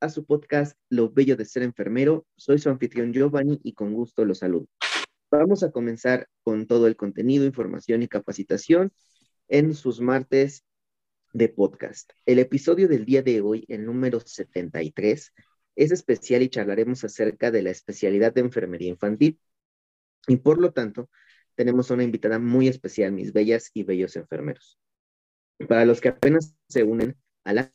a su podcast Lo Bello de Ser Enfermero. Soy su anfitrión Giovanni y con gusto los saludo. Vamos a comenzar con todo el contenido, información y capacitación en sus martes de podcast. El episodio del día de hoy, el número 73, es especial y charlaremos acerca de la especialidad de enfermería infantil. Y por lo tanto, tenemos una invitada muy especial, mis bellas y bellos enfermeros. Para los que apenas se unen a la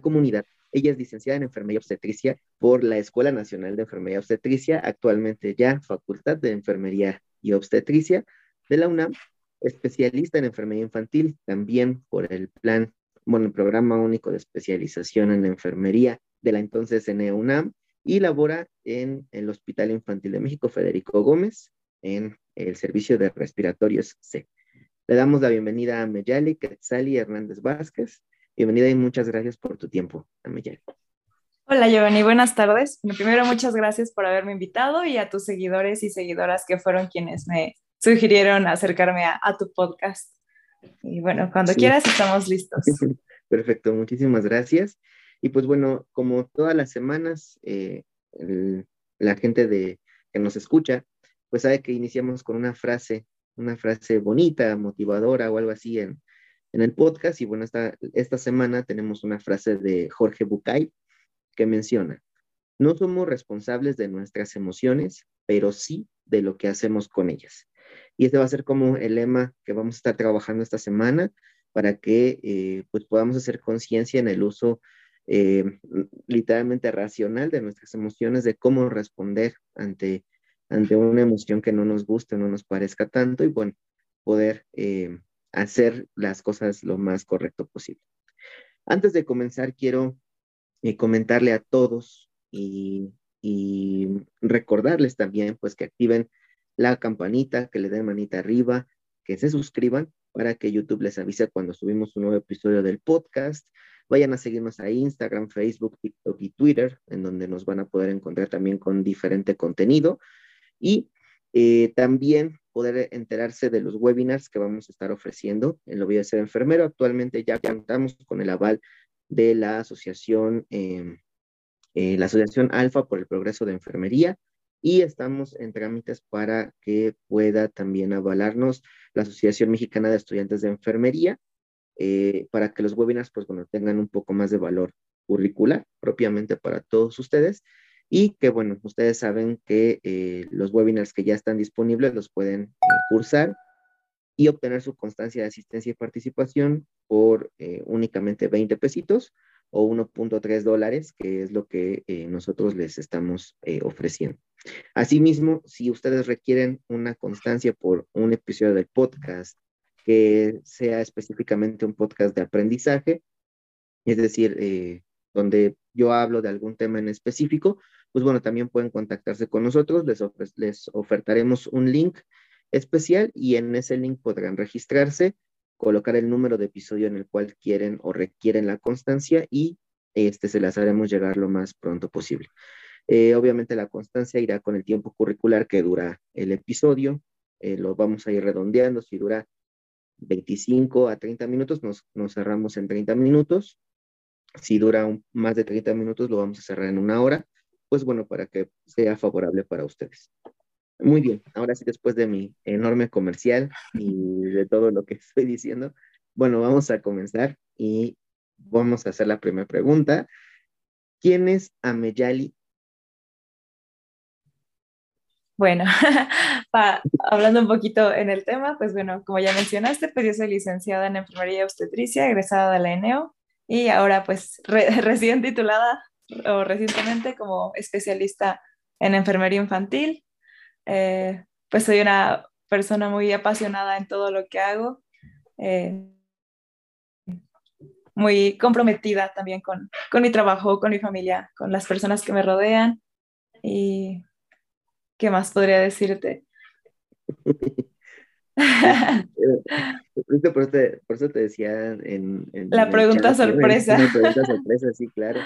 comunidad, ella es licenciada en Enfermería Obstetricia por la Escuela Nacional de Enfermería Obstetricia, actualmente ya Facultad de Enfermería y Obstetricia de la UNAM, especialista en enfermería infantil, también por el plan, bueno, el Programa Único de Especialización en Enfermería de la entonces UNAM, y labora en el Hospital Infantil de México Federico Gómez en el servicio de respiratorios C. Le damos la bienvenida a Meyali Quetzali Hernández Vázquez, Bienvenida y muchas gracias por tu tiempo, Ameyal. Hola Giovanni, buenas tardes. primero, muchas gracias por haberme invitado y a tus seguidores y seguidoras que fueron quienes me sugirieron acercarme a, tu podcast. Y bueno, cuando quieras estamos listos. Perfecto, muchísimas gracias. Y pues bueno, como todas las semanas, eh, la gente de, que nos escucha, pues sabe que iniciamos con una frase, una frase bonita, motivadora o algo así en, en el podcast. Y bueno, esta, esta semana tenemos una frase de Jorge Bucay que menciona, no somos responsables de nuestras emociones, pero sí de lo que hacemos con ellas. Y este va a ser como el lema que vamos a estar trabajando esta semana para que eh, pues podamos hacer conciencia en el uso eh, literalmente racional de nuestras emociones, de cómo responder ante, ante una emoción que no nos guste, no nos parezca tanto y bueno, poder eh, hacer las cosas lo más correcto posible. Antes de comenzar, quiero eh, comentarle a todos y, recordarles también, pues, que activen la campanita, que le den manita arriba, que se suscriban para que YouTube les avise cuando subimos un nuevo episodio del podcast. Vayan a seguirnos a Instagram, Facebook, TikTok y Twitter, en donde nos van a poder encontrar también con diferente contenido. Y eh, también poder enterarse de los webinars que vamos a estar ofreciendo en Lo Voy a Ser Enfermero. Actualmente ya contamos con el aval de la asociación, em, eh, la asociación Alfa por el Progreso de Enfermería y estamos en trámites para que pueda también avalarnos la Asociación Mexicana de Estudiantes de Enfermería eh, para que los webinars pues bueno tengan un poco más de valor curricular propiamente para todos ustedes y que bueno, ustedes saben que eh, los webinars que ya están disponibles los pueden eh, cursar y obtener su constancia de asistencia y participación por eh, únicamente 20 pesitos o 1.3 dólares, que es lo que nosotros les estamos ofreciendo. Asimismo, si ustedes requieren una constancia por un episodio del podcast que sea específicamente un podcast de aprendizaje, es decir, donde yo hablo de algún tema en específico, pues bueno, también pueden contactarse con nosotros, les, les ofertaremos un link especial y en ese link podrán registrarse, colocar el número de episodio en el cual quieren o requieren la constancia y este se las haremos llegar lo más pronto posible. Eh, obviamente la constancia irá con el tiempo curricular que dura el episodio, eh, lo vamos a ir redondeando, si dura 25 a 30 minutos, nos, nos cerramos en 30 minutos, si dura más de 30 minutos, lo vamos a cerrar en una hora pues bueno, para que sea favorable para ustedes. Muy bien, ahora sí, después de mi enorme comercial y de todo lo que estoy diciendo, bueno, vamos a comenzar y vamos a hacer la primera pregunta. ¿Quién es Ameyali? Bueno, hablando un poquito en el tema, pues bueno, como ya mencionaste, pues yo soy licenciada en Enfermería y Obstetricia, egresada de la ENEO y ahora pues recién titulada o recientemente como especialista en enfermería infantil. Eh, pues soy una persona muy apasionada en todo lo que hago, eh, muy comprometida también con, con, mi trabajo, con mi familia, con las personas que me rodean. ¿Y qué más podría decirte? por, eso te, decía en... la pregunta sorpresa. La pregunta sorpresa, sí, claro.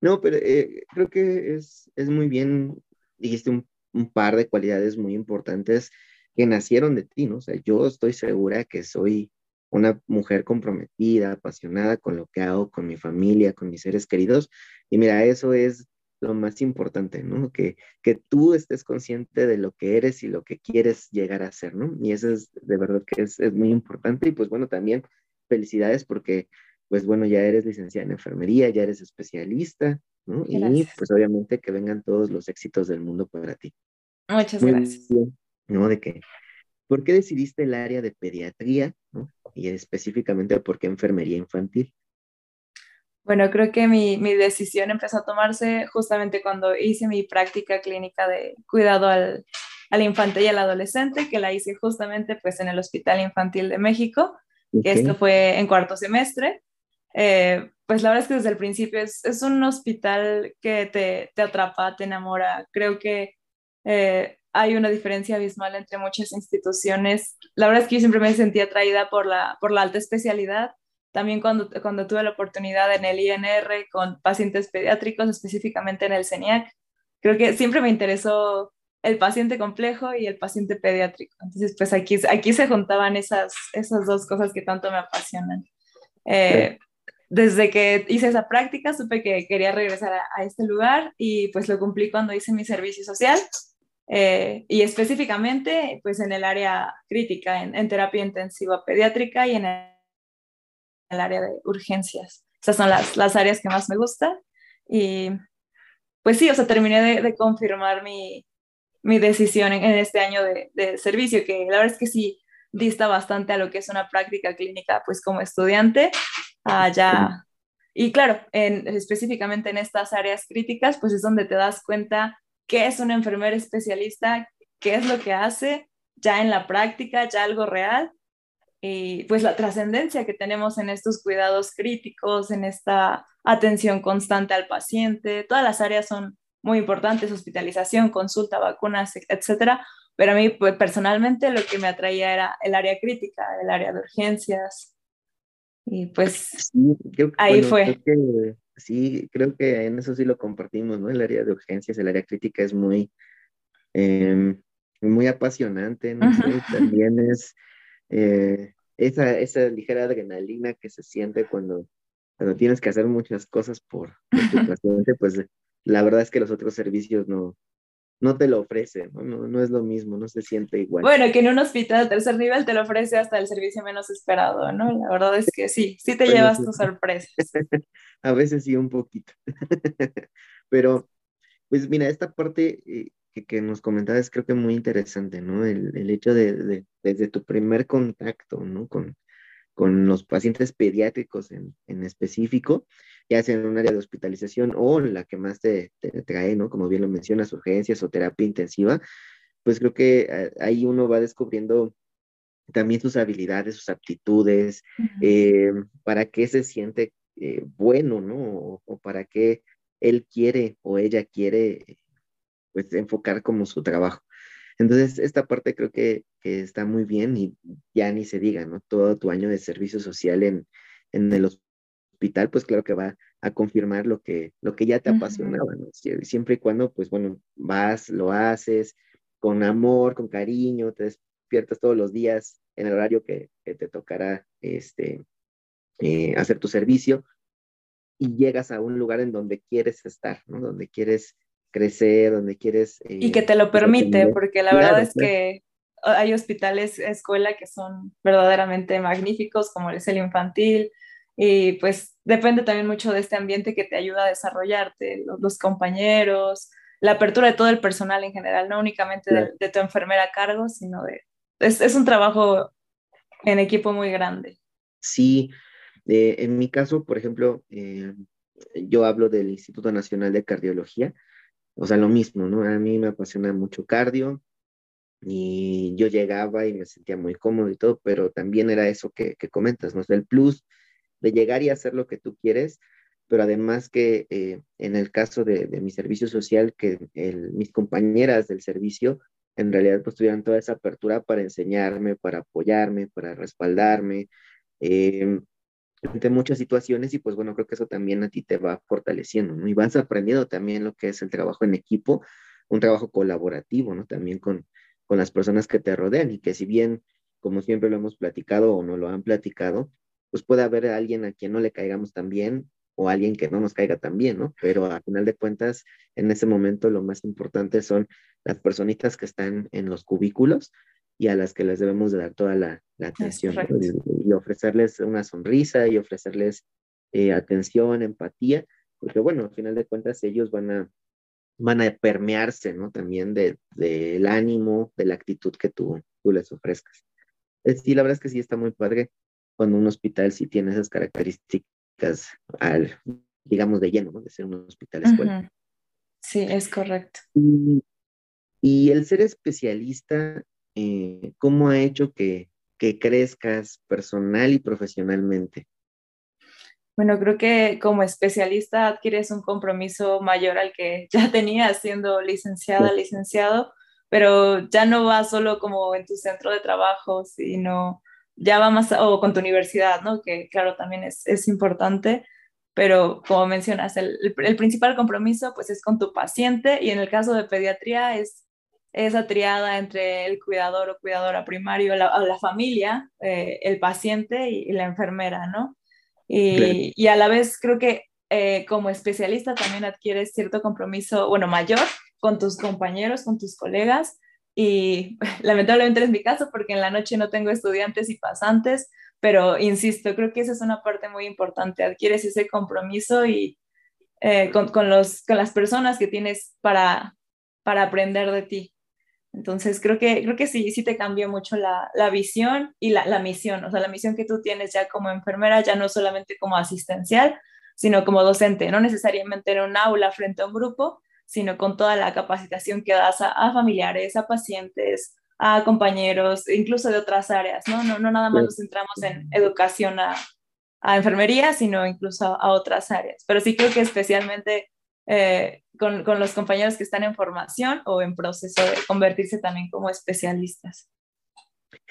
No, pero eh, creo que es, es muy bien, dijiste un, un, par de cualidades muy importantes que nacieron de ti, ¿no? O sea, yo estoy segura que soy una mujer comprometida, apasionada con lo que hago, con mi familia, con mis seres queridos. Y mira, eso es lo más importante, ¿no? Que, que tú estés consciente de lo que eres y lo que quieres llegar a ser, ¿no? Y eso es de verdad que es, es muy importante. Y pues bueno, también felicidades porque, pues bueno, ya eres licenciada en enfermería, ya eres especialista, ¿no? Y pues obviamente que vengan todos los éxitos del mundo para ti. Muchas gracias. ¿No? De que, ¿por qué decidiste el área de pediatría, ¿no? Y específicamente, ¿por qué enfermería infantil? Bueno, creo que mi, mi, decisión empezó a tomarse justamente cuando hice mi práctica clínica de cuidado al, al, infante y al adolescente, que la hice justamente pues en el Hospital Infantil de México, esto fue en cuarto semestre. Eh, pues la verdad es que desde el principio es, es un hospital que te, te, atrapa, te enamora. Creo que eh, hay una diferencia abismal entre muchas instituciones. La verdad es que yo siempre me sentí atraída por la, por la alta especialidad también cuando, cuando tuve la oportunidad en el INR con pacientes pediátricos, específicamente en el CENIAC, creo que siempre me interesó el paciente complejo y el paciente pediátrico. Entonces, pues aquí, aquí se juntaban esas, esas dos cosas que tanto me apasionan. Eh, desde que hice esa práctica, supe que quería regresar a, este lugar y pues lo cumplí cuando hice mi servicio social. Eh, y específicamente, pues en el área crítica, en, en terapia intensiva pediátrica y en el el área de urgencias. Esas son las, las áreas que más me gustan. Y pues sí, o sea, terminé de, de confirmar mi, mi decisión en, este año de, de, servicio, que la verdad es que sí dista bastante a lo que es una práctica clínica, pues como estudiante, allá. Y claro, en, específicamente en estas áreas críticas, pues es donde te das cuenta qué es un enfermero especialista, qué es lo que hace ya en la práctica, ya algo real, y pues la trascendencia que tenemos en estos cuidados críticos, en esta atención constante al paciente. Todas las áreas son muy importantes, hospitalización, consulta, vacunas, etcétera. Pero a mí pues, personalmente lo que me atraía era el área crítica, el área de urgencias. Y pues ahí fue. sí, creo que en eso sí lo compartimos, ¿no? El área de urgencias, el área crítica es muy, em, muy apasionante, ¿no? También es eh, esa, esa ligera adrenalina que se siente cuando, cuando tienes que hacer muchas cosas por, tu paciente, pues la verdad es que los otros servicios no, no te lo ofrecen, ¿no? ¿no? No, es lo mismo, no se siente igual. Bueno, que en un hospital de tercer nivel te lo ofrece hasta el servicio menos esperado, ¿no? La verdad es que sí, sí te llevas tus sorpresas. A veces sí, un poquito. Pero, pues mira, esta parte eh, que, que, nos comentabas creo que muy interesante, ¿no? El, el hecho de, de, desde tu primer contacto, ¿no? Con, con los pacientes pediátricos en, en, específico, ya sea en un área de hospitalización o la que más te, te, trae, ¿no? Como bien lo mencionas, urgencias o terapia intensiva, pues creo que eh, ahí uno va descubriendo también sus habilidades, sus aptitudes, uh -huh. eh, para qué se siente eh, bueno, ¿no? O, o, para qué él quiere o ella quiere pues enfocar como su trabajo. Entonces, esta parte creo que, que, está muy bien y ya ni se diga, ¿no? Todo tu año de servicio social en, en el hospital, pues claro que va a confirmar lo que, lo que ya te apasionaba, ¿no? Siempre y cuando, pues bueno, vas, lo haces con amor, con cariño, te despiertas todos los días en el horario que, que te tocará este, eh, hacer tu servicio y llegas a un lugar en donde quieres estar, ¿no? Donde quieres crecer, donde quieres... Eh, y que te lo permite, porque la claro, verdad es claro. que hay hospitales, escuela que son verdaderamente magníficos, como es el infantil, y pues depende también mucho de este ambiente que te ayuda a desarrollarte, los, los compañeros, la apertura de todo el personal en general, no únicamente claro. de, de, tu enfermera a cargo, sino de... Es, es un trabajo en equipo muy grande. Sí, eh, en mi caso, por ejemplo, eh, yo hablo del Instituto Nacional de Cardiología, o sea, lo mismo, ¿no? A mí me apasiona mucho cardio y yo llegaba y me sentía muy cómodo y todo, pero también era eso que, comentas, ¿no? O el plus de llegar y hacer lo que tú quieres, pero además que eh, en el caso de, mi servicio social, que el, mis compañeras del servicio en realidad pues tuvieran toda esa apertura para enseñarme, para apoyarme, para respaldarme, eh, ante muchas situaciones y pues bueno, creo que eso también a ti te va fortaleciendo, ¿no? Y vas aprendiendo también lo que es el trabajo en equipo, un trabajo colaborativo, ¿no? También con, con las personas que te rodean y que si bien como siempre lo hemos platicado o no lo han platicado, pues puede haber alguien a quien no le caigamos tan bien o alguien que no nos caiga tan bien, ¿no? Pero a final de cuentas, en ese momento lo más importante son las personitas que están en los cubículos y a las que les debemos de dar toda la, atención y, ofrecerles una sonrisa y ofrecerles eh, atención, empatía, porque bueno, a final de cuentas ellos van a, van a permearse, ¿no? También del de, ánimo, de la actitud que tú, tú les ofrezcas. Sí, la verdad es que sí está muy padre cuando un hospital sí tiene esas características, al, digamos, de lleno, ¿no? De ser un hospital escuela. Sí, es correcto. Y, el ser especialista, eh, ¿cómo ha hecho que, que crezcas personal y profesionalmente? Bueno, creo que como especialista adquieres un compromiso mayor al que ya tenía siendo licenciada, licenciado, pero ya no va solo como en tu centro de trabajo, sino ya va más, o con tu universidad, ¿no? Que claro, también es, es importante, pero como mencionas, el, el, principal compromiso pues es con tu paciente y en el caso de pediatría es esa triada entre el cuidador o cuidadora primario, la, la familia, eh, el paciente y, la enfermera, ¿no? Y, y, a la vez creo que eh, como especialista también adquieres cierto compromiso, bueno, mayor con tus compañeros, con tus colegas. Y lamentablemente es mi caso porque en la noche no tengo estudiantes y pasantes, pero insisto, creo que esa es una parte muy importante. Adquieres ese compromiso y eh, con, con, los, con las personas que tienes para, para aprender de ti. Entonces, creo que, creo que sí, sí te cambió mucho la, la visión y la, la, misión, o sea, la misión que tú tienes ya como enfermera, ya no solamente como asistencial, sino como docente, no necesariamente en un aula frente a un grupo, sino con toda la capacitación que das a, familiares, a pacientes, a compañeros, incluso de otras áreas, ¿no? No, no nada más nos centramos en educación a, a enfermería, sino incluso a, otras áreas. Pero sí creo que especialmente eh, con, con, los compañeros que están en formación o en proceso de convertirse también como especialistas.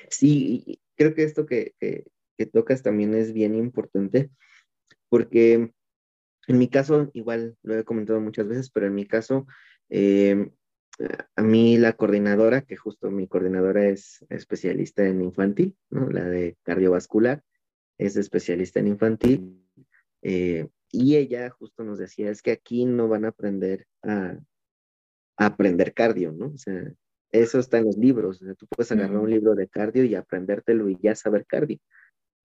Sí, creo que esto que, que, que tocas también es bien importante, porque en mi caso, igual lo he comentado muchas veces, pero en mi caso, eh, a mí la coordinadora, que justo mi coordinadora es especialista en infantil, ¿no? la de cardiovascular, es especialista en infantil, eh, y ella justo nos decía, es que aquí no van a aprender a, aprender cardio, ¿no? O sea, eso está en los libros, o sea, tú puedes agarrar un libro de cardio y aprendértelo y ya saber cardio.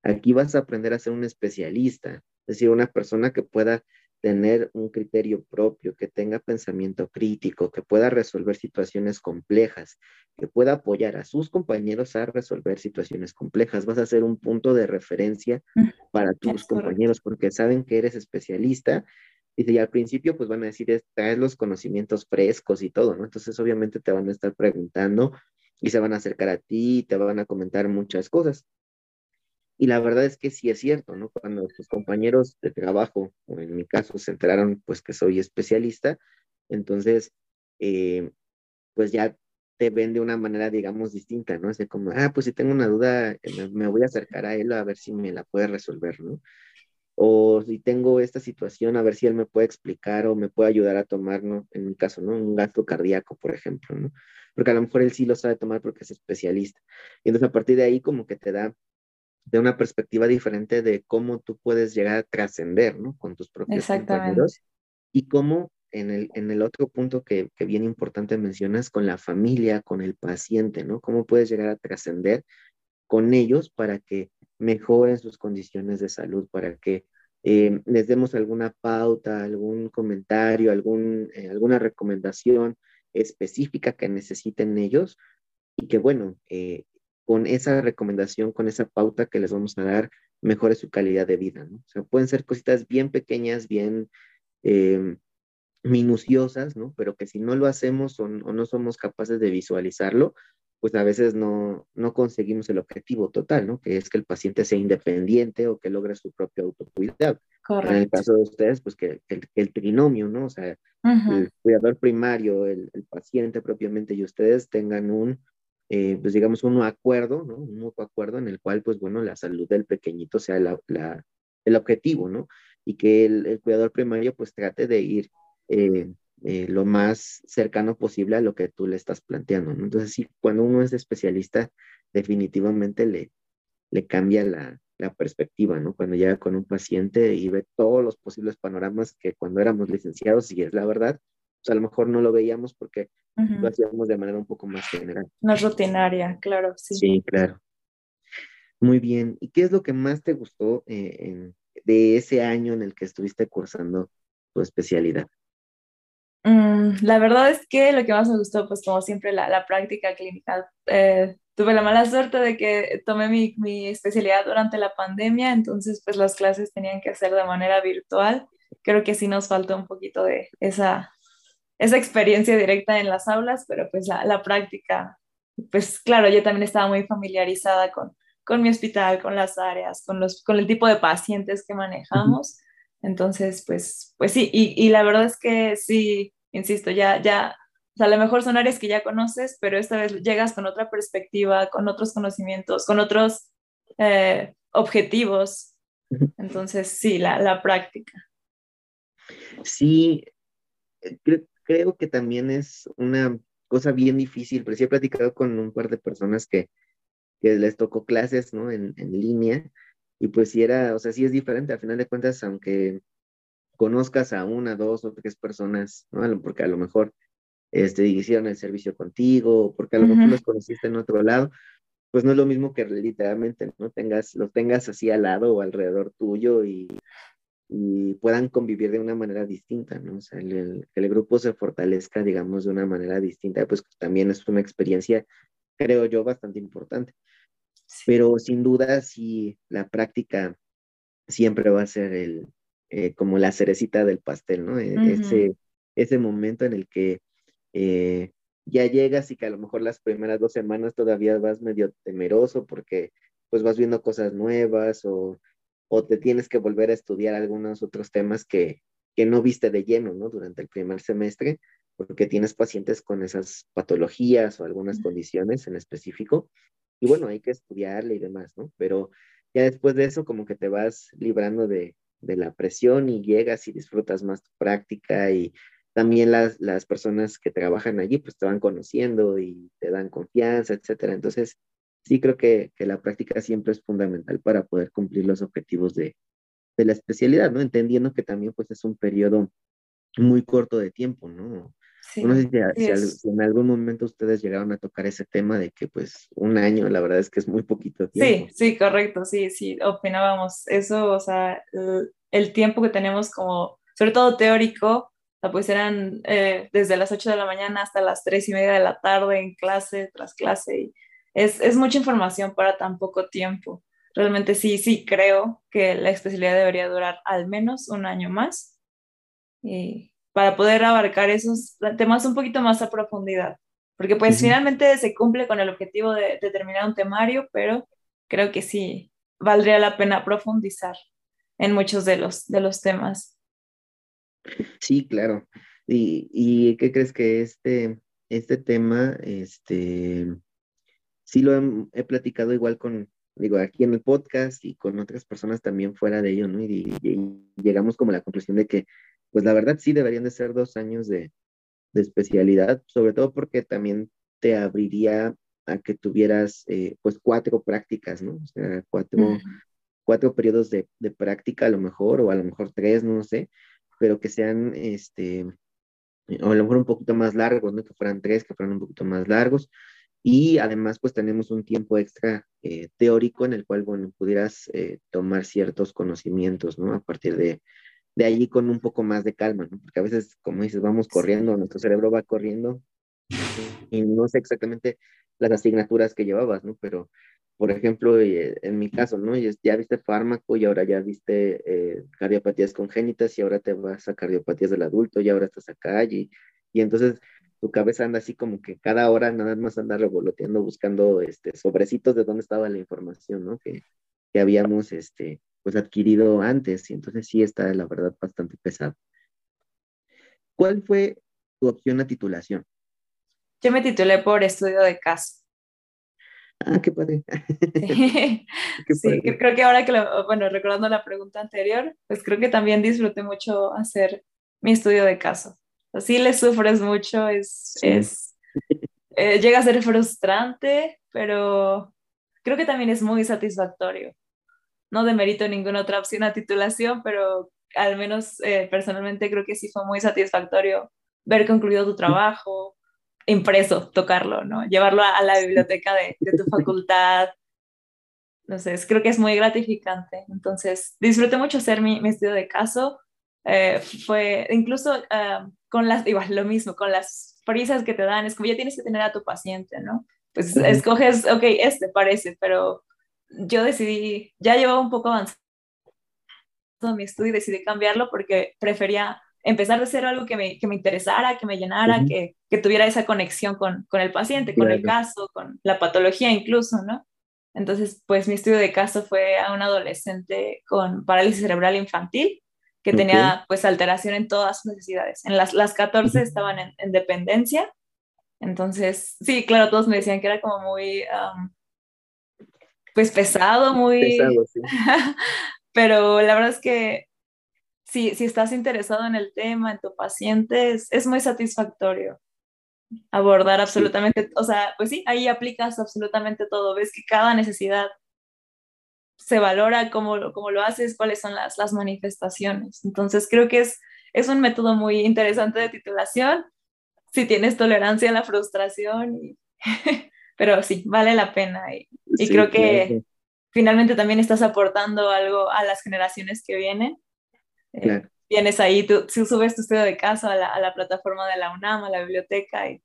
Aquí vas a aprender a ser un especialista, es decir, una persona que pueda tener un criterio propio, que tenga pensamiento crítico, que pueda resolver situaciones complejas, que pueda apoyar a sus compañeros a resolver situaciones complejas. Vas a ser un punto de referencia para tus compañeros porque saben que eres especialista. Y al principio pues van a decir, traes los conocimientos frescos y todo, ¿no? Entonces obviamente te van a estar preguntando y se van a acercar a ti, te van a comentar muchas cosas. Y la verdad es que sí es cierto, ¿no? Cuando tus compañeros de trabajo, o en mi caso, se enteraron pues que soy especialista, entonces, eh, pues ya te ven de una manera, digamos, distinta, ¿no? Es de como, ah, pues si tengo una duda, eh, me, voy a acercar a él a ver si me la puede resolver, ¿no? O si tengo esta situación, a ver si él me puede explicar o me puede ayudar a tomar, ¿no? En mi caso, ¿no? Un gasto cardíaco, por ejemplo, ¿no? Porque a lo mejor él sí lo sabe tomar porque es especialista. Y entonces a partir de ahí como que te da de una perspectiva diferente de cómo tú puedes llegar a trascender, ¿no? Con tus propios compañeros y cómo en el, en el otro punto que, que bien importante mencionas, con la familia, con el paciente, ¿no? Cómo puedes llegar a trascender con ellos para que mejoren sus condiciones de salud, para que eh, les demos alguna pauta, algún comentario, algún, eh, alguna recomendación específica que necesiten ellos y que, bueno, eh, con esa recomendación, con esa pauta que les vamos a dar, mejore su calidad de vida. ¿no? O sea, pueden ser cositas bien pequeñas, bien eh, minuciosas, ¿no? Pero que si no lo hacemos o, no somos capaces de visualizarlo, pues a veces no, no conseguimos el objetivo total, ¿no? Que es que el paciente sea independiente o que logre su propio autocuidado. En el caso de ustedes, pues que, el, trinomio, ¿no? O sea, el cuidador primario, el, paciente propiamente y ustedes tengan un eh, pues digamos, un acuerdo, ¿no? Un mutuo acuerdo en el cual, pues bueno, la salud del pequeñito sea la, la, el objetivo, ¿no? Y que el, el, cuidador primario, pues trate de ir eh, eh, lo más cercano posible a lo que tú le estás planteando, ¿no? Entonces, sí, cuando uno es especialista, definitivamente le, le cambia la, la perspectiva, ¿no? Cuando llega con un paciente y ve todos los posibles panoramas que cuando éramos licenciados, y es la verdad, pues a lo mejor no lo veíamos porque lo hacíamos de manera un poco más general. Más rutinaria, claro, sí. Sí, claro. Muy bien. ¿Y qué es lo que más te gustó eh, de ese año en el que estuviste cursando tu especialidad? Mm, la verdad es que lo que más me gustó, pues como siempre, la, la práctica clínica. Eh, tuve la mala suerte de que tomé mi, mi, especialidad durante la pandemia, entonces pues las clases tenían que hacer de manera virtual. Creo que sí nos faltó un poquito de esa, esa experiencia directa en las aulas, pero pues la, la práctica, pues claro, yo también estaba muy familiarizada con, con mi hospital, con las áreas, con, los, con el tipo de pacientes que manejamos. Entonces, pues, pues sí, y, y, la verdad es que sí, insisto, ya, ya o sea, a lo mejor son áreas que ya conoces, pero esta vez llegas con otra perspectiva, con otros conocimientos, con otros eh, objetivos. Entonces, sí, la, la práctica. Sí, eh, creo, que también es una cosa bien difícil, pero sí he platicado con un par de personas que, que les tocó clases, ¿no? En, en línea, y pues sí era, o sea, sí es diferente, al final de cuentas, aunque conozcas a una, dos o tres personas, ¿no? Porque a lo mejor este, hicieron el servicio contigo, porque a lo mejor los conociste en otro lado, pues no es lo mismo que literalmente no tengas, los tengas así al lado o alrededor tuyo y, y puedan convivir de una manera distinta, ¿no? O sea, el, que el grupo se fortalezca, digamos, de una manera distinta, pues también es una experiencia, creo yo, bastante importante. Pero sin duda, sí, la práctica siempre va a ser el, eh, como la cerecita del pastel, ¿no? E, ese, ese momento en el que eh, ya llegas y que a lo mejor las primeras dos semanas todavía vas medio temeroso porque pues vas viendo cosas nuevas o, o te tienes que volver a estudiar algunos otros temas que, que no viste de lleno, ¿no? Durante el primer semestre, porque tienes pacientes con esas patologías o algunas condiciones en específico. Y bueno, hay que estudiarle y demás, ¿no? Pero ya después de eso, como que te vas librando de, de la presión y llegas y disfrutas más tu práctica y también las, las personas que trabajan allí pues te van conociendo y te dan confianza, etcétera. Entonces, sí creo que, que la práctica siempre es fundamental para poder cumplir los objetivos de, de, la especialidad, ¿no? Entendiendo que también pues es un periodo muy corto de tiempo, ¿no? no sé si, en algún momento ustedes llegaron a tocar ese tema de que pues un año, la verdad es que es muy poquito tiempo. Sí, sí, correcto, sí, sí, opinábamos eso, o sea, el, el tiempo que tenemos como, sobre todo teórico, pues eran eh, desde las 8 de la mañana hasta las 3 y media de la tarde en clase tras clase. Y es, es mucha información para tan poco tiempo. Realmente sí, sí creo que la especialidad debería durar al menos un año más y para poder abarcar esos temas un poquito más a profundidad. Porque pues finalmente se cumple con el objetivo de, de terminar un temario, pero creo que sí valdría la pena profundizar en muchos de los, de los temas. Sí, claro. ¿Y, y qué crees que este, este tema, este, sí lo he, platicado igual con, digo, aquí en el podcast y con otras personas también fuera de ello, ¿no? Y, llegamos como a la conclusión de que, pues la verdad sí deberían de ser dos años de, de especialidad, sobre todo porque también te abriría a que tuvieras, eh, pues, cuatro prácticas, ¿no? O sea, cuatro, cuatro periodos de, de práctica a lo mejor, o a lo mejor tres, no sé, pero que sean, este, o a lo mejor un poquito más largos, ¿no? Que fueran tres, que fueran un poquito más largos. Y además, pues tenemos un tiempo extra eh, teórico en el cual, bueno, pudieras eh, tomar ciertos conocimientos, ¿no? A partir de, de allí con un poco más de calma, ¿no? Porque a veces, como dices, vamos corriendo, nuestro cerebro va corriendo y no sé exactamente las asignaturas que llevabas, ¿no? Pero por ejemplo, eh, en mi caso, ¿no? Ya viste fármaco y ahora ya viste eh, cardiopatías congénitas y ahora te vas a cardiopatías del adulto y ahora estás acá y, y entonces tu cabeza anda así como que cada hora nada más anda revoloteando buscando este, sobrecitos de dónde estaba la información, ¿no? Que, que habíamos este, pues adquirido antes y entonces sí está la verdad bastante pesado. ¿Cuál fue tu opción a titulación? Yo me titulé por estudio de caso. Ah, qué padre. Sí, creo que ahora que, lo, bueno, recordando la pregunta anterior, pues creo que también disfruté mucho hacer mi estudio de caso. Así le sufres mucho, es, es eh, llega a ser frustrante, pero, creo que también es muy satisfactorio. No demerito ninguna otra opción a titulación, pero al menos eh, personalmente creo que sí fue muy satisfactorio ver concluido tu trabajo, impreso, tocarlo, ¿no? Llevarlo a, la biblioteca de, de, tu facultad. No sé, creo que es muy gratificante. Entonces, disfruté mucho hacer mi, mi estudio de caso. Eh, fue incluso uh, con las, igual lo mismo, con las prisas que te dan, es como ya tienes que tener a tu paciente, ¿no? Pues escoges, ok, este parece, pero yo decidí, ya llevaba un poco avanzado mi estudio y decidí cambiarlo porque prefería empezar de cero algo que me, que me interesara, que me llenara, que, que, tuviera esa conexión con, con el paciente, con el caso, con la patología incluso, ¿no? Entonces, pues mi estudio de caso fue a un adolescente con parálisis cerebral infantil que tenía pues alteración en todas sus necesidades. En las, las 14 estaban en, en, dependencia. Entonces, sí, claro, todos me decían que era como muy, pues pesado, muy... Pesado, sí. Pero la verdad es que si, si estás interesado en el tema, en tu paciente, es, es muy satisfactorio abordar absolutamente, o sea, pues sí, ahí aplicas absolutamente todo, ves que cada necesidad se valora, cómo, cómo lo haces, cuáles son las, las manifestaciones. Entonces creo que es, es un método muy interesante de titulación, si tienes tolerancia a la frustración, pero sí, vale la pena y, y creo que finalmente también estás aportando algo a las generaciones que vienen. Eh, tienes ahí, tú, subes tu estudio de caso a la, a la, plataforma de la UNAM, a la biblioteca, y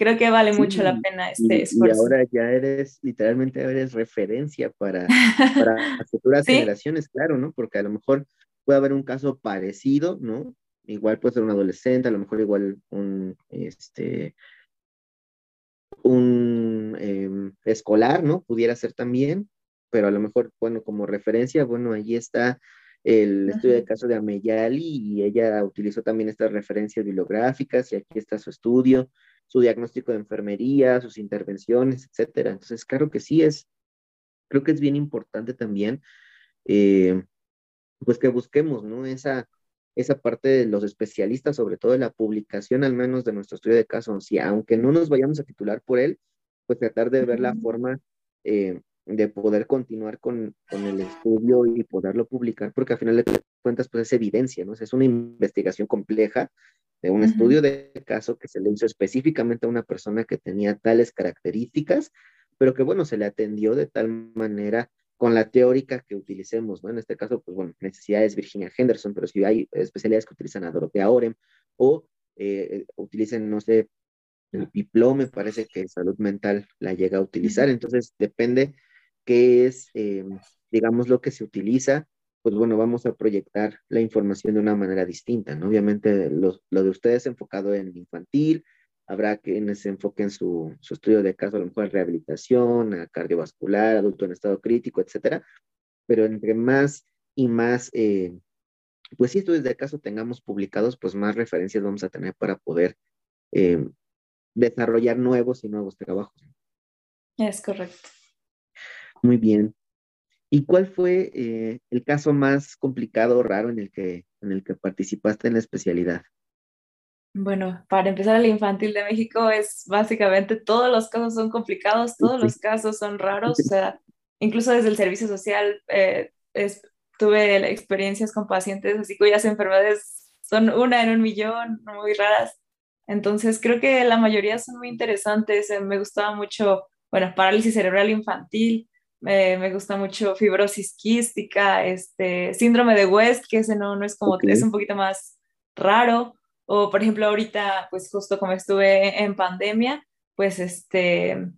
creo que vale mucho la pena este esfuerzo. Y ahora ya eres, literalmente eres referencia para, para futuras generaciones, claro, ¿no? Porque a lo mejor puede haber un caso parecido, ¿no? Igual puede ser un adolescente, a lo mejor igual un, este, un em, escolar, ¿no? Pudiera ser también, pero a lo mejor, bueno, como referencia, bueno, allí está el estudio de caso de Ameyali y ella utilizó también estas referencias bibliográficas y aquí está su estudio, su diagnóstico de enfermería, sus intervenciones, etcétera. Entonces, claro que sí es, creo que es bien importante también, eh, pues que busquemos, ¿no? Esa, esa parte de los especialistas, sobre todo de la publicación, al menos de nuestro estudio de caso, si aunque no nos vayamos a titular por él, pues tratar de ver la forma eh, de poder continuar con, con, el estudio y poderlo publicar, porque al final de cuentas, pues es evidencia, ¿no? Es una investigación compleja de un estudio de caso que se le hizo específicamente a una persona que tenía tales características, pero que, bueno, se le atendió de tal manera con la teórica que utilicemos, ¿no? En este caso, pues bueno, necesidades Virginia Henderson, pero si hay especialidades que utilizan a Dorotea Orem o eh, utilicen, no sé, el diploma, me parece que salud mental la llega a utilizar, entonces depende qué es, eh, digamos, lo que se utiliza, pues bueno, vamos a proyectar la información de una manera distinta, ¿no? Obviamente lo, lo de ustedes enfocado en infantil, habrá quienes se enfoquen su, su estudio de caso, a lo mejor en rehabilitación, a cardiovascular, adulto en estado crítico, etcétera, pero entre más y más, eh, pues si estudios de caso tengamos publicados, pues más referencias vamos a tener para poder eh, desarrollar nuevos y nuevos trabajos. Es correcto. Muy bien. ¿Y cuál fue eh, el caso más complicado o raro en el, que, en el que participaste en la especialidad? Bueno, para empezar, el infantil de México es básicamente todos los casos son complicados, todos los casos son raros, o sea, incluso desde el servicio social eh, tuve experiencias con pacientes así cuyas enfermedades son una en un millón, muy raras. Entonces, creo que la mayoría son muy interesantes. Eh, me gustaba mucho, bueno, parálisis cerebral infantil, me gusta mucho fibrosis quística, este, síndrome de West, que ese no, no es como, es un poquito más raro, o por ejemplo ahorita, pues justo como estuve en pandemia, pues este,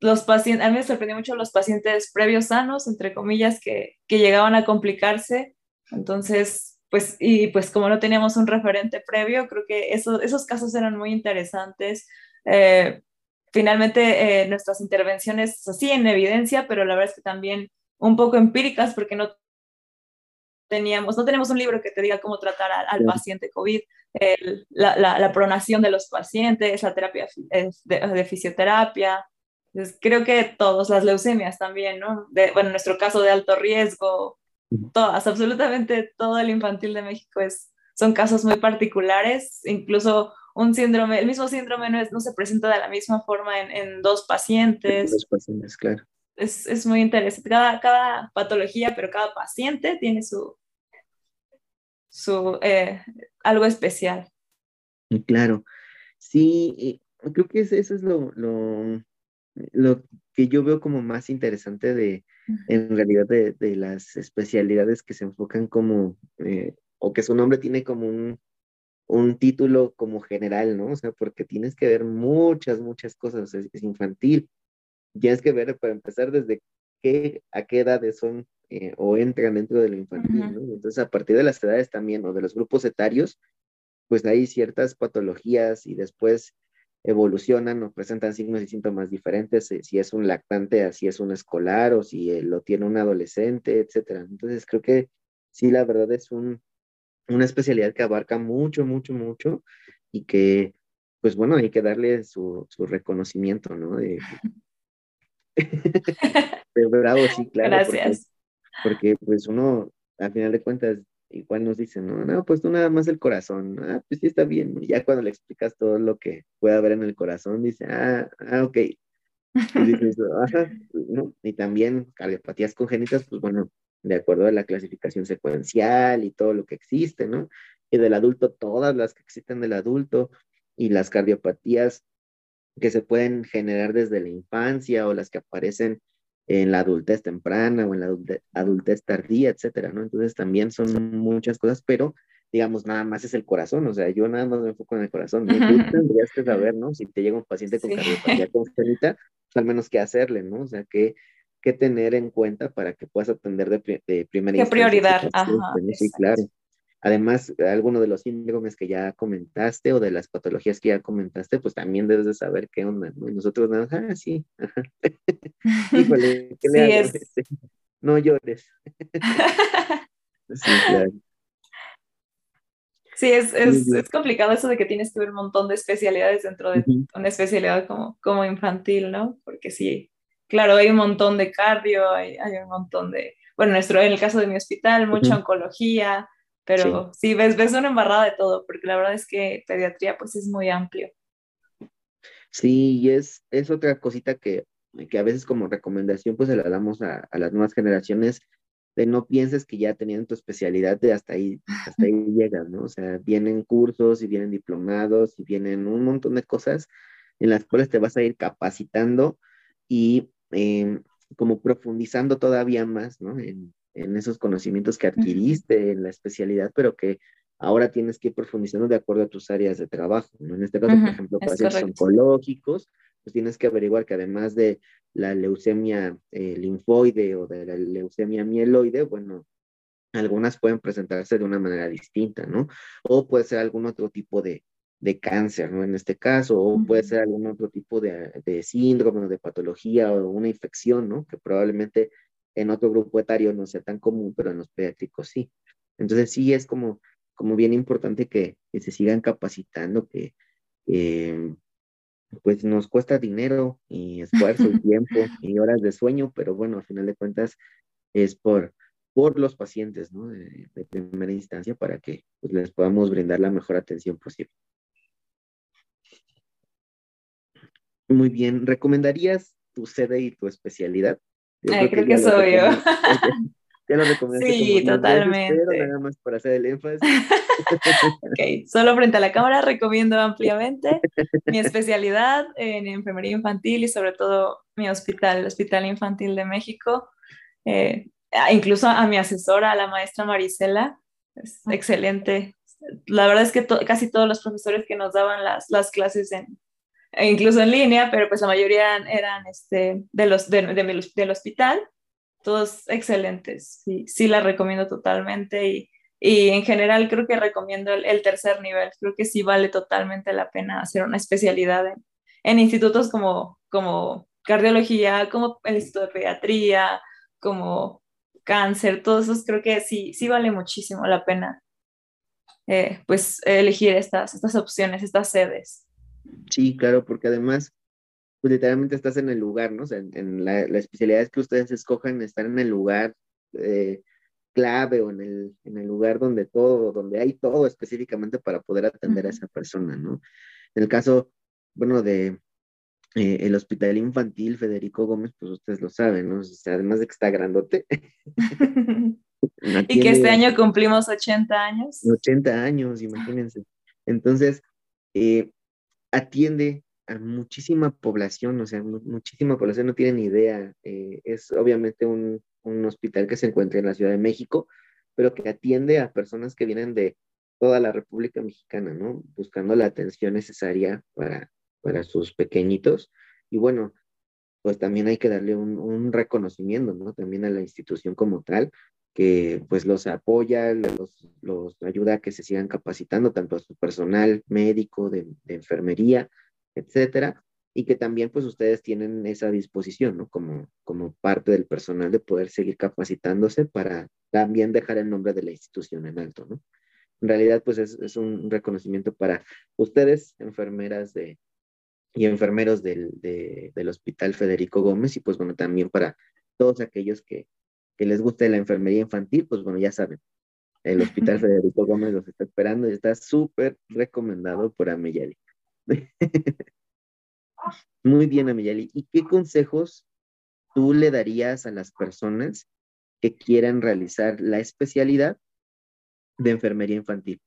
los pacientes, a mí me sorprendió mucho los pacientes previos sanos, entre comillas, que, que llegaban a complicarse, entonces, pues, y pues como no teníamos un referente previo, creo que eso, esos casos eran muy interesantes. Eh, finalmente eh, nuestras intervenciones así en evidencia, pero la verdad es que también un poco empíricas porque no teníamos, no tenemos un libro que te diga cómo tratar al, paciente COVID, la, la, pronación de los pacientes, la terapia de, fisioterapia. creo que todas las leucemias también, ¿no? bueno, en nuestro caso de alto riesgo, todas, absolutamente todo el infantil de México es, son casos muy particulares, incluso un síndrome, el mismo síndrome no, es, no se presenta de la misma forma en, en dos pacientes. Dos pacientes, claro. es, muy interesante. Cada, cada patología, pero cada paciente tiene su, su eh, algo especial. Claro, sí, creo que eso es lo, lo, lo, que yo veo como más interesante de, en realidad, de, de las especialidades que se enfocan como, eh, o que su nombre tiene como un, un título como general, ¿no? O sea, porque tienes que ver muchas, muchas cosas, es, infantil. Tienes que ver, para empezar, desde qué, a qué edades son eh, o entran dentro de lo infantil, ¿no? Entonces, a partir de las edades también, o de los grupos etarios, pues hay ciertas patologías y después evolucionan o presentan signos y síntomas diferentes, eh, si es un lactante, si es un escolar o si eh, lo tiene un adolescente, etcétera. Entonces, creo que sí, la verdad es un, una especialidad que abarca mucho, mucho, mucho y que, pues bueno, hay que darle su, su reconocimiento, ¿no? De, bravo, sí, claro. Gracias. Porque, pues uno, al final de cuentas, igual nos dicen, no, no, pues tú nada más el corazón, ah, pues sí está bien, ya cuando le explicas todo lo que puede haber en el corazón, dice, ah, ah, ok. Y, dices, Ajá, ¿no? y también cardiopatías congénitas, pues bueno, de acuerdo a la clasificación secuencial y todo lo que existe, ¿no? Y del adulto, todas las que existen del adulto y las cardiopatías que se pueden generar desde la infancia o las que aparecen en la adultez temprana o en la adultez, tardía, etcétera, ¿no? Entonces también son muchas cosas, pero digamos, nada más es el corazón, o sea, yo nada más me enfoco en el corazón, tú tendrías que saber, ¿no? Si te llega un paciente con cardiopatía congénita, pues al menos qué hacerle, ¿no? O sea, qué, qué tener en cuenta para que puedas atender de, de primera ¿Qué prioridad? Ajá, sí, claro. Además, alguno de los síndromes que ya comentaste o de las patologías que ya comentaste, pues también debes de saber qué onda, ¿no? Y nosotros ah, sí, Híjole, ¿qué le sí, Es... No llores. sí, claro. Sí, es, es, es, complicado eso de que tienes que ver un montón de especialidades dentro de una especialidad como, como infantil, ¿no? Porque sí, claro, hay un montón de cardio, hay, hay un montón de, bueno, nuestro, en el caso de mi hospital, mucha oncología, pero sí, ves, ves una embarrada de todo, porque la verdad es que pediatría pues es muy amplio. Sí, y es, es otra cosita que, que a veces como recomendación pues se la damos a, a las nuevas generaciones, de no pienses que ya teniendo tu especialidad de hasta ahí, hasta ahí llegas, ¿no? O sea, vienen cursos y vienen diplomados y vienen un montón de cosas en las cuales te vas a ir capacitando y em, como profundizando todavía más, ¿no? En, en esos conocimientos que adquiriste en la especialidad, pero que ahora tienes que ir profundizando de acuerdo a tus áreas de trabajo. ¿no? En este caso, por ejemplo, pacientes oncológicos, pues tienes que averiguar que además de la leucemia eh, linfoide o de la leucemia mieloide, bueno, algunas pueden presentarse de una manera distinta, ¿no? O puede ser algún otro tipo de, de cáncer, ¿no? En este caso, o puede ser algún otro tipo de, de síndrome o de patología o una infección, ¿no? Que probablemente en otro grupo etario no sea tan común, pero en los pediátricos sí. Entonces sí es como, como bien importante que, se sigan capacitando, que pues nos cuesta dinero y esfuerzo y tiempo y horas de sueño, pero bueno, al final de cuentas es por, por los pacientes, ¿no? De, primera instancia para que pues, les podamos brindar la mejor atención posible. Muy bien, ¿recomendarías tu sede y tu especialidad? creo, que, soy yo. Ya lo recomendaste. Sí, totalmente. pero nada más para hacer el énfasis. ok, solo frente a la cámara recomiendo ampliamente mi especialidad en enfermería infantil y sobre todo mi hospital, el Hospital Infantil de México. Eh, incluso a mi asesora, a la maestra Marisela, es excelente. La verdad es que casi todos los profesores que nos daban las, las clases en, incluso en línea, pero pues la mayoría eran este, de los, de, del hospital, todos excelentes, sí, sí la recomiendo totalmente. Y, y en general creo que recomiendo el, tercer nivel, creo que sí vale totalmente la pena hacer una especialidad en, en institutos como, como cardiología, como el Instituto de Pediatría, como cáncer, todos esos creo que sí, sí vale muchísimo la pena eh, pues elegir estas, estas opciones, estas sedes. Sí, claro, porque además, pues literalmente estás en el lugar, ¿no? O sea, en, la, la, especialidad que ustedes escojan, estar en el lugar eh, clave o en el, en el lugar donde todo, donde hay todo específicamente para poder atender a esa persona, ¿no? En el caso, bueno, de, eh, el hospital infantil Federico Gómez, pues ustedes lo saben, ¿no? O sea, además de que está grandote. y que este año cumplimos 80 años. 80 años, imagínense. Entonces, eh, atiende a muchísima población, o sea, muchísima población no tiene ni idea. Eh, es obviamente un, un, hospital que se encuentra en la Ciudad de México, pero que atiende a personas que vienen de toda la República Mexicana, ¿no? Buscando la atención necesaria para, para sus pequeñitos. Y bueno, pues también hay que darle un, un, reconocimiento, ¿no? También a la institución como tal, que pues los apoya, los, los ayuda a que se sigan capacitando, tanto a su personal médico, de, enfermería, etcétera, y que también pues ustedes tienen esa disposición, ¿no? Como, como parte del personal de poder seguir capacitándose para también dejar el nombre de la institución en alto, ¿no? En realidad pues es, es un reconocimiento para ustedes, enfermeras de, y enfermeros del, del Hospital Federico Gómez y pues bueno, también para todos aquellos que, que les guste la enfermería infantil, pues bueno, ya saben, el Hospital Federico Gómez los está esperando y está súper recomendado por Ameyali. Muy bien, Ameyali. ¿Y qué consejos tú le darías a las personas que quieran realizar la especialidad de enfermería infantil?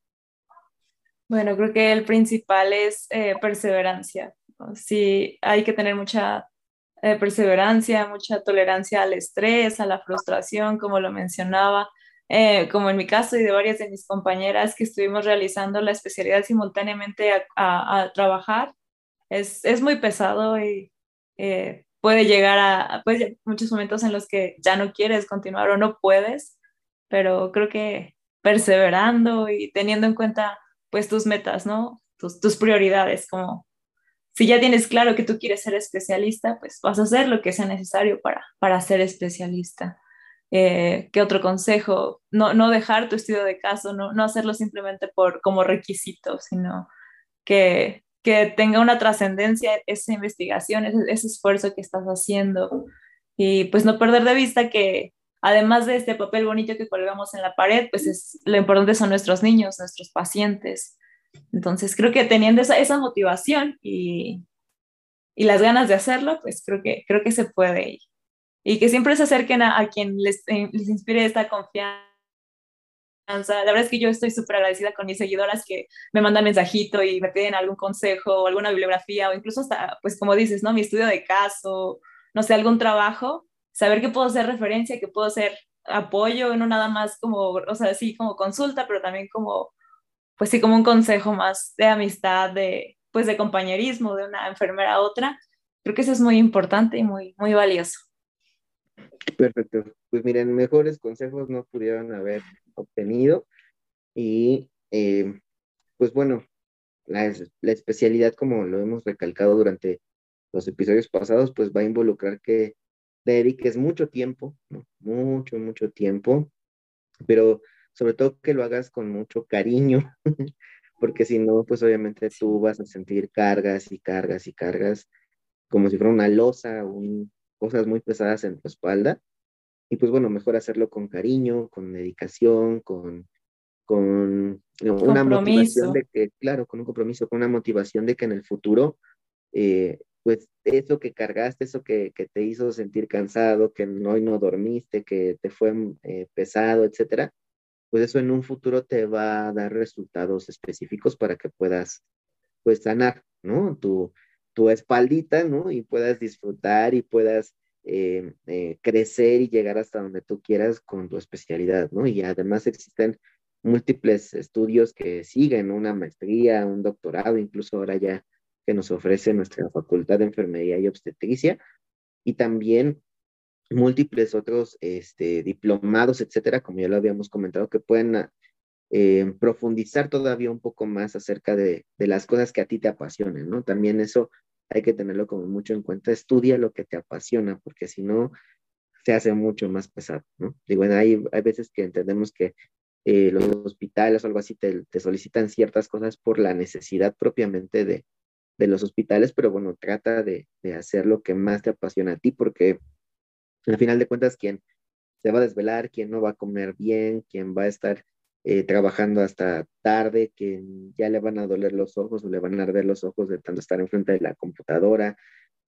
Bueno, creo que el principal es eh, perseverancia. Sí, hay que tener mucha eh, perseverancia, mucha tolerancia al estrés, a la frustración, como lo mencionaba, eh, como en mi caso y de varias de mis compañeras que estuvimos realizando la especialidad simultáneamente a, trabajar. Es, es, muy pesado y eh, puede llegar a pues, muchos momentos en los que ya no quieres continuar o no puedes, pero creo que perseverando y teniendo en cuenta pues tus metas, ¿no? Tus, tus prioridades, como si ya tienes claro que tú quieres ser especialista, pues vas a hacer lo que sea necesario para, para ser especialista. Eh, ¿Qué otro consejo? No, no dejar tu estudio de caso, no, no hacerlo simplemente por, como requisito, sino que, que tenga una trascendencia esa investigación, ese, ese, esfuerzo que estás haciendo. Y pues no perder de vista que además de este papel bonito que colgamos en la pared, pues es, lo importante son nuestros niños, nuestros pacientes. Entonces creo que teniendo esa, esa motivación y, y, las ganas de hacerlo, pues creo que, creo que se puede. Y, y que siempre se acerquen a, a quien les, eh, les, inspire esta confianza. La verdad es que yo estoy súper agradecida con mis seguidoras que me mandan mensajito y me piden algún consejo o alguna bibliografía o incluso hasta, pues como dices, ¿no? Mi estudio de caso, no sé, algún trabajo, saber que puedo ser referencia, que puedo ser apoyo, no nada más como, o sea, sí, como consulta, pero también como pues sí, como un consejo más de amistad, de, pues de compañerismo de una enfermera a otra. Creo que eso es muy importante y muy, muy valioso. Perfecto. Pues miren, mejores consejos no pudieron haber obtenido. Y eh, pues bueno, la, especialidad, como lo hemos recalcado durante los episodios pasados, pues va a involucrar que dediques mucho tiempo, mucho, mucho tiempo, pero sobre todo que lo hagas con mucho cariño, porque si no, pues obviamente tú vas a sentir cargas y cargas y cargas, como si fuera una losa, un, cosas muy pesadas en tu espalda. Y pues bueno, mejor hacerlo con cariño, con dedicación, con, con una motivación de que, claro, con un compromiso, con una motivación de que en el futuro, eh, pues eso que cargaste, eso que, que, te hizo sentir cansado, que hoy no dormiste, que te fue eh, pesado, etcétera, pues eso en un futuro te va a dar resultados específicos para que puedas, pues, sanar, ¿no? Tu, tu espaldita, ¿no? Y puedas disfrutar y puedas eh, eh, crecer y llegar hasta donde tú quieras con tu especialidad, ¿no? Y además existen múltiples estudios que siguen, una maestría, un doctorado, incluso ahora ya que nos ofrece nuestra Facultad de Enfermería y Obstetricia, y también múltiples otros este, diplomados, etcétera, como ya lo habíamos comentado, que pueden eh, profundizar todavía un poco más acerca de, de, las cosas que a ti te apasionen, ¿no? También eso hay que tenerlo como mucho en cuenta. Estudia lo que te apasiona, porque si no, se hace mucho más pesado, ¿no? Digo, hay, hay veces que entendemos que eh, los hospitales o algo así te, te, solicitan ciertas cosas por la necesidad propiamente de, de los hospitales, pero bueno, trata de, de hacer lo que más te apasiona a ti, porque al final de cuentas, quien se va a desvelar, quien no va a comer bien, quien va a estar eh, trabajando hasta tarde, quien ya le van a doler los ojos o le van a arder los ojos de tanto estar enfrente de la computadora,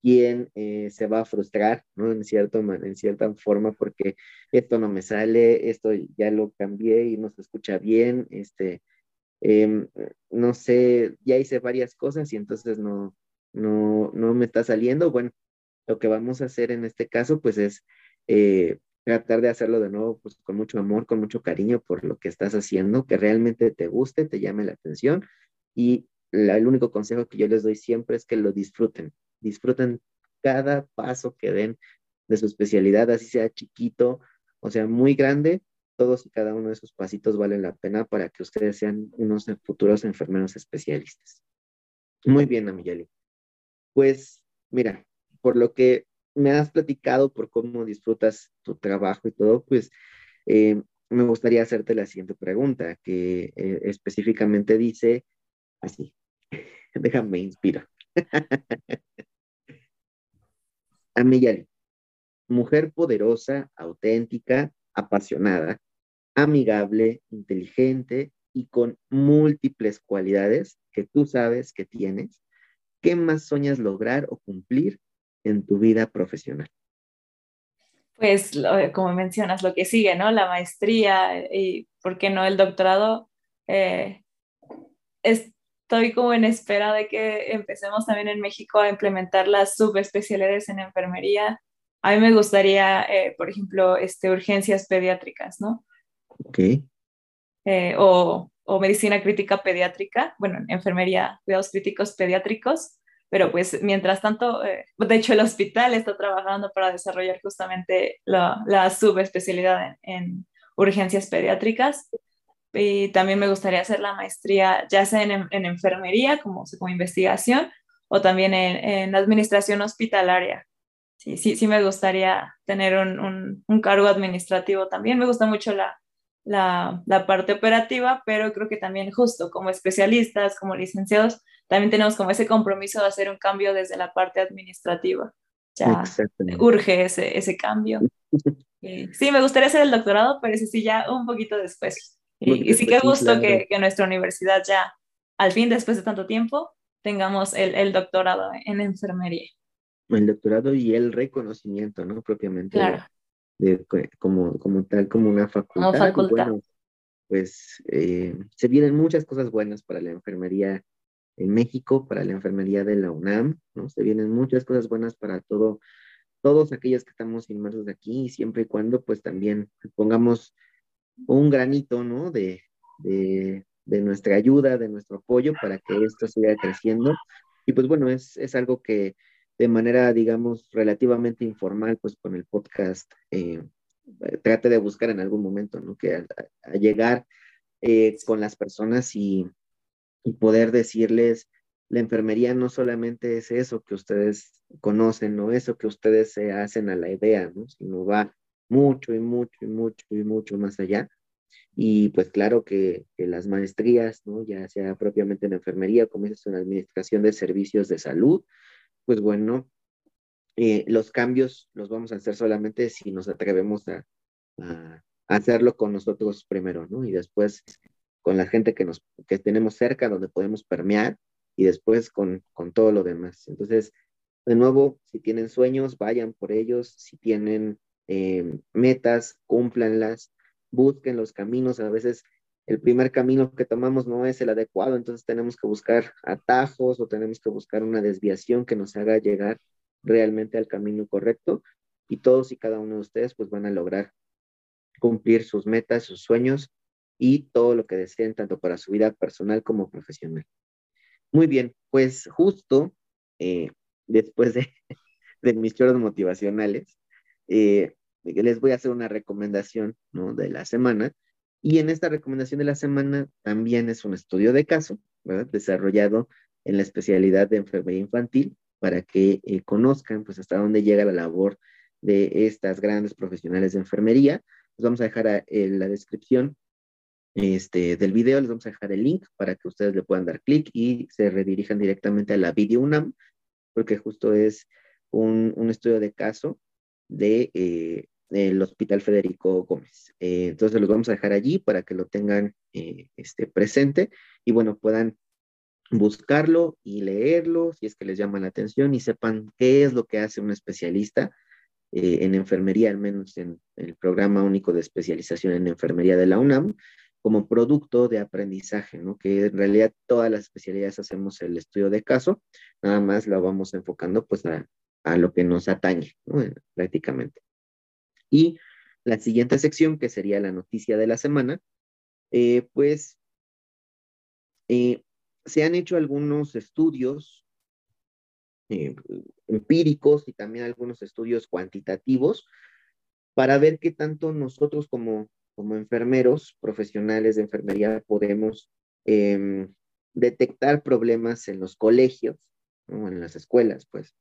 quién eh, se va a frustrar, ¿no? En, cierto, en cierta forma, porque esto no me sale, esto ya lo cambié y no se escucha bien, este, em, no sé, ya hice varias cosas y entonces no, no, no me está saliendo. Bueno, lo que vamos a hacer en este caso, pues es eh, tratar de hacerlo de nuevo, pues con mucho amor, con mucho cariño por lo que estás haciendo, que realmente te guste, te llame la atención y el único consejo que yo les doy siempre es que lo disfruten, disfruten cada paso que den de su especialidad, así sea chiquito o sea muy grande, todos y cada uno de esos pasitos valen la pena para que ustedes sean unos futuros enfermeros especialistas. Muy bien, Amiyali. Pues mira, por lo que me has platicado, por cómo disfrutas tu trabajo y todo, pues eh, me gustaría hacerte la siguiente pregunta, que eh, específicamente dice así, déjame inspirar. Amiyali, mujer poderosa, auténtica, apasionada, amigable, inteligente y con múltiples cualidades que tú sabes que tienes, ¿qué más soñas lograr o cumplir en tu vida profesional? Pues como mencionas, lo que sigue, ¿no? La maestría y, ¿por qué no el doctorado? Eh, estoy como en espera de que empecemos también en México a implementar las subespecialidades en enfermería. A mí me gustaría, eh, por ejemplo, este, urgencias pediátricas, ¿no? Ok. Eh, o, o, medicina crítica pediátrica, bueno, enfermería, cuidados críticos pediátricos, pero pues mientras tanto, eh, de hecho el hospital está trabajando para desarrollar justamente la, subespecialidad en, urgencias pediátricas y también me gustaría hacer la maestría ya sea en, en enfermería como, como investigación o también en, administración hospitalaria. Sí, sí, sí me gustaría tener un, un, un cargo administrativo también. Me gusta mucho la, la, la, parte operativa, pero creo que también justo como especialistas, como licenciados, también tenemos como ese compromiso de hacer un cambio desde la parte administrativa. Ya urge ese, ese cambio. sí, me gustaría hacer el doctorado, pero ese sí ya un poquito después. Y, sí que gusto que, que, nuestra universidad ya, al fin, después de tanto tiempo, tengamos el, el doctorado en enfermería. El doctorado y el reconocimiento, ¿no? Propiamente. Claro como, como tal, como una facultad. Bueno, pues eh, se vienen muchas cosas buenas para la enfermería en México, para la enfermería de la UNAM, ¿no? Se vienen muchas cosas buenas para todo, todos aquellos que estamos inmersos aquí, siempre y cuando pues también pongamos un granito, ¿no? De, de, de nuestra ayuda, de nuestro apoyo para que esto siga creciendo. Y pues bueno, es, es algo que de manera, digamos, relativamente informal, pues con el podcast, eh, trate de buscar en algún momento, ¿no? Que a, llegar eh, con las personas y, y, poder decirles, la enfermería no solamente es eso que ustedes conocen, no eso que ustedes se hacen a la idea, ¿no? Sino va mucho y mucho y mucho y mucho más allá. Y pues claro que, que las maestrías, ¿no? Ya sea propiamente en enfermería, como es en administración de servicios de salud, pues bueno, eh, los cambios los vamos a hacer solamente si nos atrevemos a, hacerlo con nosotros primero, ¿no? Y después con la gente que, nos, que tenemos cerca, donde podemos permear, y después con, con todo lo demás. Entonces, de nuevo, si tienen sueños, vayan por ellos, si tienen eh, metas, cúmplanlas, busquen los caminos, a veces el primer camino que tomamos no es el adecuado, entonces tenemos que buscar atajos o tenemos que buscar una desviación que nos haga llegar realmente al camino correcto y todos y cada uno de ustedes pues van a lograr cumplir sus metas, sus sueños y todo lo que deseen tanto para su vida personal como profesional. Muy bien, pues justo eh, después de, de, mis choros motivacionales, eh, les voy a hacer una recomendación ¿no? de la semana y en esta recomendación de la semana también es un estudio de caso, ¿verdad? Desarrollado en la especialidad de enfermería infantil para que eh, conozcan pues hasta dónde llega la labor de estas grandes profesionales de enfermería. Les vamos a dejar en la descripción este, del video, les vamos a dejar el link para que ustedes le puedan dar clic y se redirijan directamente a la Video UNAM, porque justo es un, un estudio de caso de eh, el Hospital Federico Gómez. Eh, entonces los vamos a dejar allí para que lo tengan eh, este, presente y bueno, puedan buscarlo y leerlo si es que les llama la atención y sepan qué es lo que hace un especialista en enfermería, al menos en el programa único de especialización en enfermería de la UNAM, como producto de aprendizaje, ¿no? Que en realidad todas las especialidades hacemos el estudio de caso, nada más lo vamos enfocando pues a, lo que nos atañe, ¿no? Eh, prácticamente. Y la siguiente sección, que sería la noticia de la semana, eh, pues se han hecho algunos estudios eh, empíricos y también algunos estudios cuantitativos para ver qué tanto nosotros como, como enfermeros profesionales de enfermería podemos em, detectar problemas en los colegios, ¿no? en las escuelas, pues,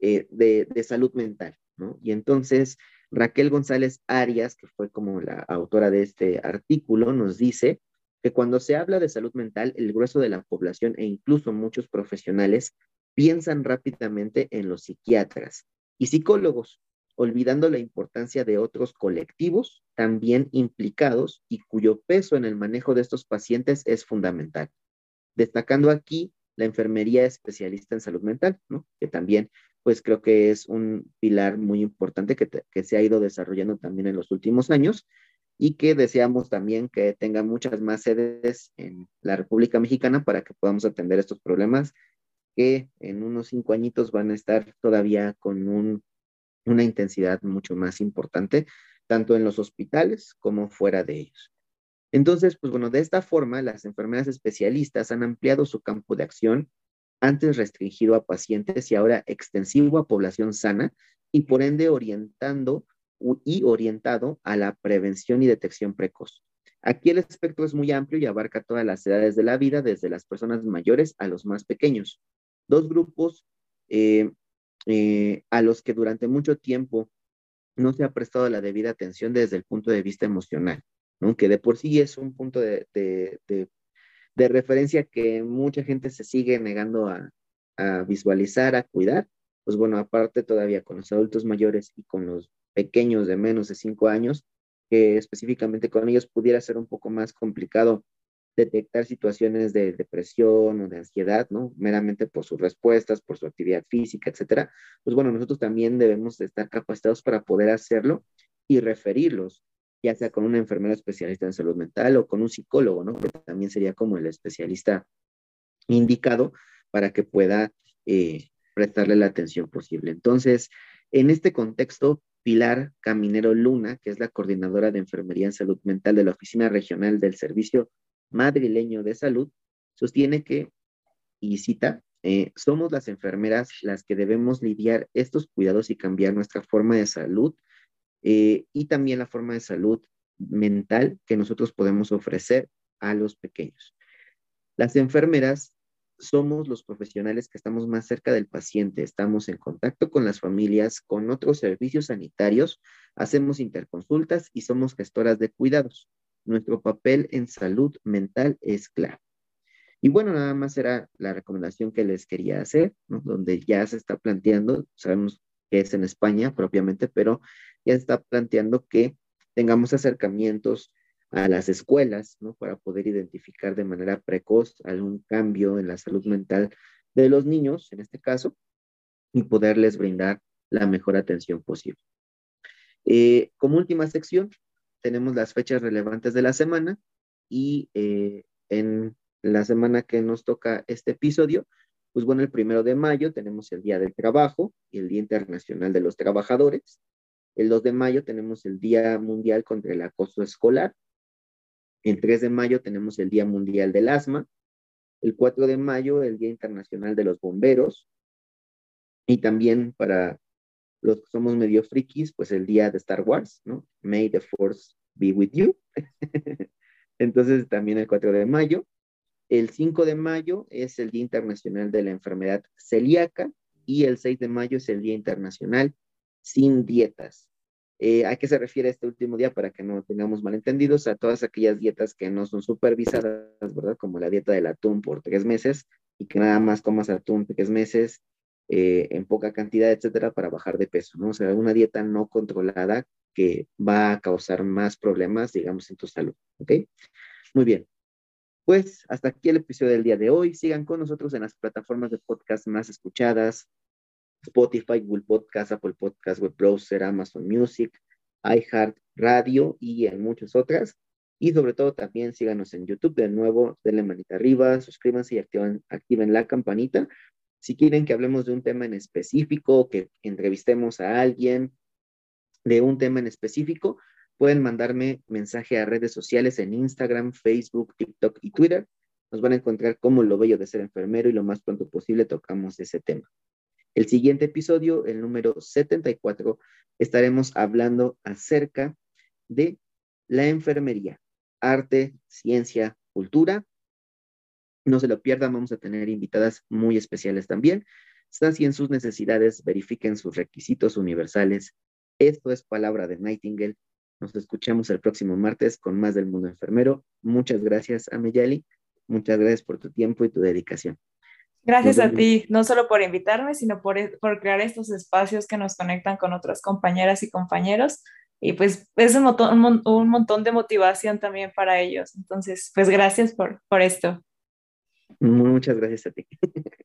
eh, de, de, salud mental, ¿no? Y entonces Raquel González Arias, que fue como la autora de este artículo, nos dice que cuando se habla de salud mental, el grueso de la población e incluso muchos profesionales piensan rápidamente en los psiquiatras y psicólogos, olvidando la importancia de otros colectivos también implicados y cuyo peso en el manejo de estos pacientes es fundamental. Destacando aquí la enfermería especialista en salud mental, que también pues creo que es un pilar muy importante que, que se ha ido desarrollando también en los últimos años y que deseamos también que tenga muchas más sedes en la República Mexicana para que podamos atender estos problemas que en unos cinco añitos van a estar todavía con un, una intensidad mucho más importante, tanto en los hospitales como fuera de ellos. Entonces, pues bueno, de esta forma, las enfermeras especialistas han ampliado su campo de acción, antes restringido a pacientes y ahora extensivo a población sana, y por ende orientando y orientado a la prevención y detección precoz. Aquí el espectro es muy amplio y abarca todas las edades de la vida, desde las personas mayores a los más pequeños dos grupos eh, eh, a los que durante mucho tiempo no se ha prestado la debida atención desde el punto de vista emocional, ¿no? que de por sí es un punto de, referencia que mucha gente se sigue negando a, a, visualizar, a cuidar. Pues bueno, aparte todavía con los adultos mayores y con los pequeños de menos de cinco años, que específicamente con ellos pudiera ser un poco más complicado detectar situaciones de depresión o de ansiedad, ¿no? Meramente por sus respuestas, por su actividad física, etcétera. Pues bueno, nosotros también debemos estar capacitados para poder hacerlo y referirlos, ya sea con una enfermera especialista en salud mental o con un psicólogo, ¿no? Que también sería como el especialista indicado para que pueda eh, prestarle la atención posible. Entonces, en este contexto, Pilar Caminero Luna, que es la coordinadora de enfermería en salud mental de la Oficina Regional del Servicio madrileño de salud, sostiene que, y cita, eh, somos las enfermeras las que debemos lidiar estos cuidados y cambiar nuestra forma de salud eh, y también la forma de salud mental que nosotros podemos ofrecer a los pequeños. Las enfermeras somos los profesionales que estamos más cerca del paciente, estamos en contacto con las familias, con otros servicios sanitarios, hacemos interconsultas y somos gestoras de cuidados nuestro papel en salud mental es claro. Y bueno, nada más era la recomendación que les quería hacer, donde ya se está planteando, sabemos que es en España propiamente, pero ya se está planteando que tengamos acercamientos a las escuelas, ¿no? Para poder identificar de manera precoz algún cambio en la salud mental de los niños, en este caso, y poderles brindar la mejor atención posible. Eh, como última sección, tenemos las fechas relevantes de la semana y eh, en la semana que nos toca este episodio, pues bueno, el primero de mayo tenemos el Día del Trabajo y el Día Internacional de los Trabajadores. El 2 de mayo tenemos el Día Mundial contra el Acoso Escolar. El 3 de mayo tenemos el Día Mundial del Asma. El 4 de mayo, el Día Internacional de los Bomberos. Y también para los que somos medio frikis, pues el día de Star Wars, ¿no? May the Force be with you. Entonces también el 4 de mayo. El 5 de mayo es el Día Internacional de la Enfermedad Celíaca y el 6 de mayo es el Día Internacional sin Dietas. Eh, ¿A qué se refiere este último día para que no tengamos malentendidos? A todas aquellas dietas que no son supervisadas, ¿verdad? Como la dieta del atún por tres meses y que nada más comas atún tres meses eh, en poca cantidad, etcétera, para bajar de peso, ¿no? O sea, una dieta no controlada que va a causar más problemas, digamos, en tu salud, ¿ok? Muy bien. Pues hasta aquí el episodio del día de hoy. Sigan con nosotros en las plataformas de podcast más escuchadas, Spotify, Google Podcast, Apple Podcast, Web Browser, Amazon Music, iHeart Radio y en muchas otras. Y sobre todo también síganos en YouTube de nuevo, denle manita arriba, suscríbanse y activen, activen la campanita. Si quieren que hablemos de un tema en específico, que entrevistemos a alguien de un tema en específico, pueden mandarme mensaje a redes sociales en Instagram, Facebook, TikTok y Twitter. Nos van a encontrar como lo bello de ser enfermero y lo más pronto posible tocamos ese tema. El siguiente episodio, el número 74, estaremos hablando acerca de la enfermería, arte, ciencia, cultura. No se lo pierdan, vamos a tener invitadas muy especiales también. en sus necesidades, verifiquen sus requisitos universales. Esto es palabra de Nightingale. Nos escuchamos el próximo martes con más del mundo enfermero. Muchas gracias, Ameyali. Muchas gracias por tu tiempo y tu dedicación. Gracias a ti, no solo por invitarme, sino por, por, crear estos espacios que nos conectan con otras compañeras y compañeros. Y pues es un montón, un montón de motivación también para ellos. Entonces, pues gracias por, por esto. Muchas gracias a ti.